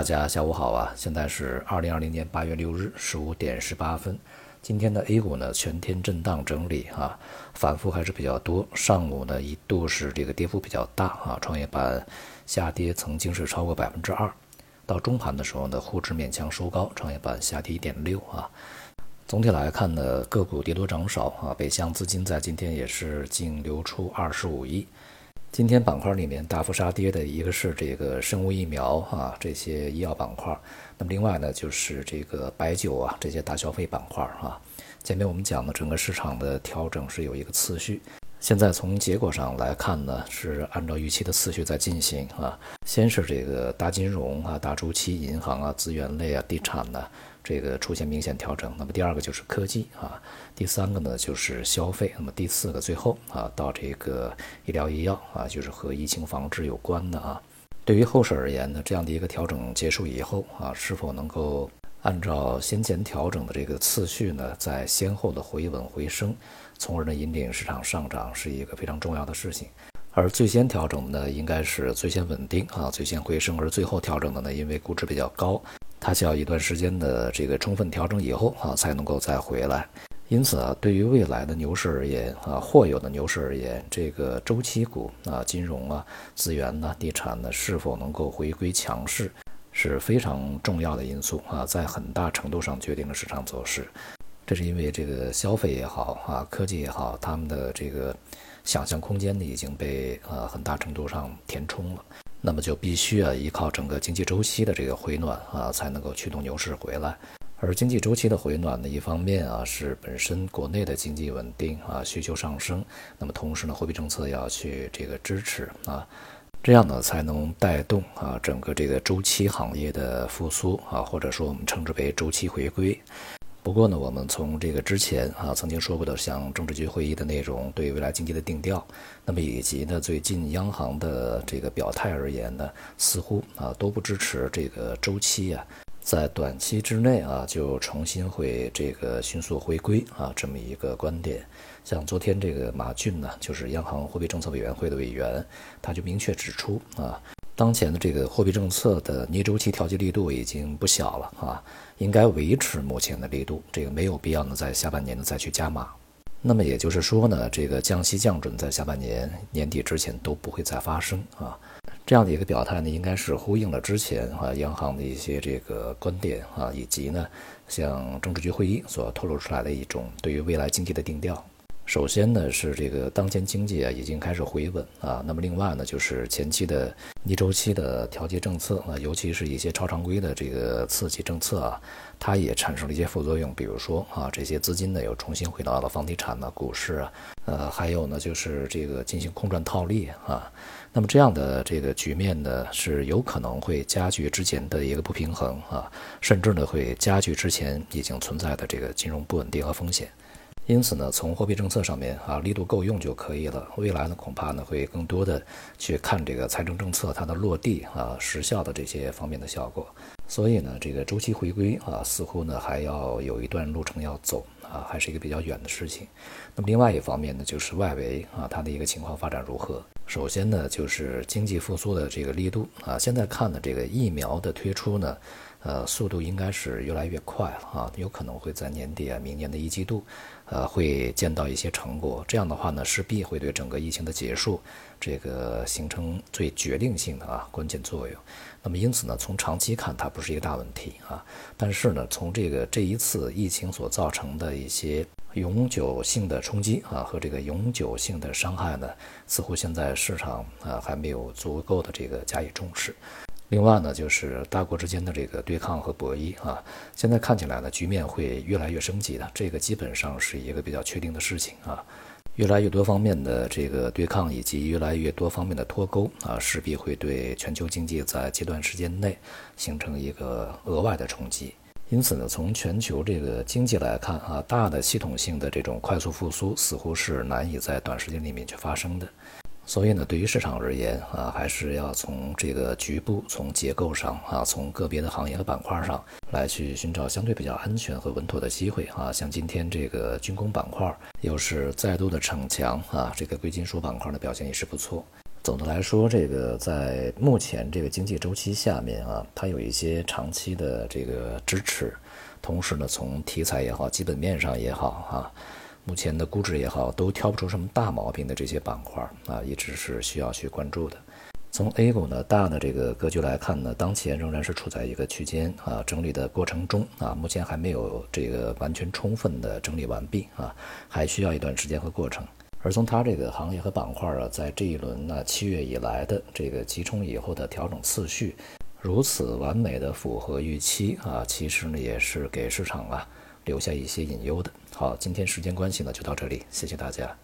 大家下午好啊！现在是二零二零年八月六日十五点十八分。今天的 A 股呢，全天震荡整理啊，反复还是比较多。上午呢，一度是这个跌幅比较大啊，创业板下跌曾经是超过百分之二。到中盘的时候呢，沪指勉强收高，创业板下跌一点六啊。总体来看呢，个股跌多涨少啊。北向资金在今天也是净流出二十五亿。今天板块里面大幅杀跌的一个是这个生物疫苗啊，这些医药板块。那么另外呢，就是这个白酒啊，这些大消费板块啊。前面我们讲的整个市场的调整是有一个次序，现在从结果上来看呢，是按照预期的次序在进行啊。先是这个大金融啊、大周期银行啊、资源类啊、地产呢。这个出现明显调整，那么第二个就是科技啊，第三个呢就是消费，那么第四个最后啊到这个医疗医药啊，就是和疫情防治有关的啊。对于后市而言呢，这样的一个调整结束以后啊，是否能够按照先前调整的这个次序呢，在先后的回稳回升，从而呢引领市场上涨，是一个非常重要的事情。而最先调整的，应该是最先稳定啊，最先回升，而最后调整的呢，因为估值比较高。它需要一段时间的这个充分调整以后啊，才能够再回来。因此啊，对于未来的牛市而言啊，或有的牛市而言，这个周期股啊、金融啊、资源呢、地产呢，是否能够回归强势，是非常重要的因素啊，在很大程度上决定了市场走势。这是因为这个消费也好啊，科技也好，他们的这个想象空间呢，已经被呃很大程度上填充了。那么就必须啊依靠整个经济周期的这个回暖啊，才能够驱动牛市回来。而经济周期的回暖呢，一方面啊是本身国内的经济稳定啊，需求上升，那么同时呢，货币政策要去这个支持啊，这样呢才能带动啊整个这个周期行业的复苏啊，或者说我们称之为周期回归。不过呢，我们从这个之前啊曾经说过的，像政治局会议的内容对未来经济的定调，那么以及呢最近央行的这个表态而言呢，似乎啊都不支持这个周期啊在短期之内啊就重新会这个迅速回归啊这么一个观点。像昨天这个马骏呢，就是央行货币政策委员会的委员，他就明确指出啊。当前的这个货币政策的逆周期调节力度已经不小了啊，应该维持目前的力度，这个没有必要呢在下半年呢再去加码。那么也就是说呢，这个降息降准在下半年年底之前都不会再发生啊。这样的一个表态呢，应该是呼应了之前啊央行的一些这个观点啊，以及呢像政治局会议所透露出来的一种对于未来经济的定调。首先呢是这个当前经济啊已经开始回稳啊，那么另外呢就是前期的逆周期的调节政策啊，尤其是一些超常规的这个刺激政策啊，它也产生了一些副作用，比如说啊这些资金呢又重新回到了房地产呢、股市啊，呃还有呢就是这个进行空转套利啊，那么这样的这个局面呢是有可能会加剧之前的一个不平衡啊，甚至呢会加剧之前已经存在的这个金融不稳定和风险。因此呢，从货币政策上面啊，力度够用就可以了。未来呢，恐怕呢会更多的去看这个财政政策它的落地啊、实效的这些方面的效果。所以呢，这个周期回归啊，似乎呢还要有一段路程要走啊，还是一个比较远的事情。那么另外一方面呢，就是外围啊，它的一个情况发展如何？首先呢，就是经济复苏的这个力度啊，现在看的这个疫苗的推出呢。呃，速度应该是越来越快了啊，有可能会在年底啊，明年的一季度，呃，会见到一些成果。这样的话呢，势必会对整个疫情的结束，这个形成最决定性的啊关键作用。那么因此呢，从长期看，它不是一个大问题啊。但是呢，从这个这一次疫情所造成的一些永久性的冲击啊和这个永久性的伤害呢，似乎现在市场啊还没有足够的这个加以重视。另外呢，就是大国之间的这个对抗和博弈啊，现在看起来呢，局面会越来越升级的，这个基本上是一个比较确定的事情啊。越来越多方面的这个对抗以及越来越多方面的脱钩啊，势必会对全球经济在极短时间内形成一个额外的冲击。因此呢，从全球这个经济来看啊，大的系统性的这种快速复苏似乎是难以在短时间里面去发生的。所以呢，对于市场而言啊，还是要从这个局部、从结构上啊，从个别的行业和板块上来去寻找相对比较安全和稳妥的机会啊。像今天这个军工板块又是再度的逞强啊，这个贵金属板块的表现也是不错。总的来说，这个在目前这个经济周期下面啊，它有一些长期的这个支持，同时呢，从题材也好，基本面上也好啊，目前的估值也好，都挑不出什么大毛病的这些板块啊，一直是需要去关注的。从 A 股呢大的这个格局来看呢，当前仍然是处在一个区间啊整理的过程中啊，目前还没有这个完全充分的整理完毕啊，还需要一段时间和过程。而从它这个行业和板块啊，在这一轮呢七月以来的这个急冲以后的调整次序，如此完美的符合预期啊，其实呢也是给市场啊留下一些隐忧的。好，今天时间关系呢就到这里，谢谢大家。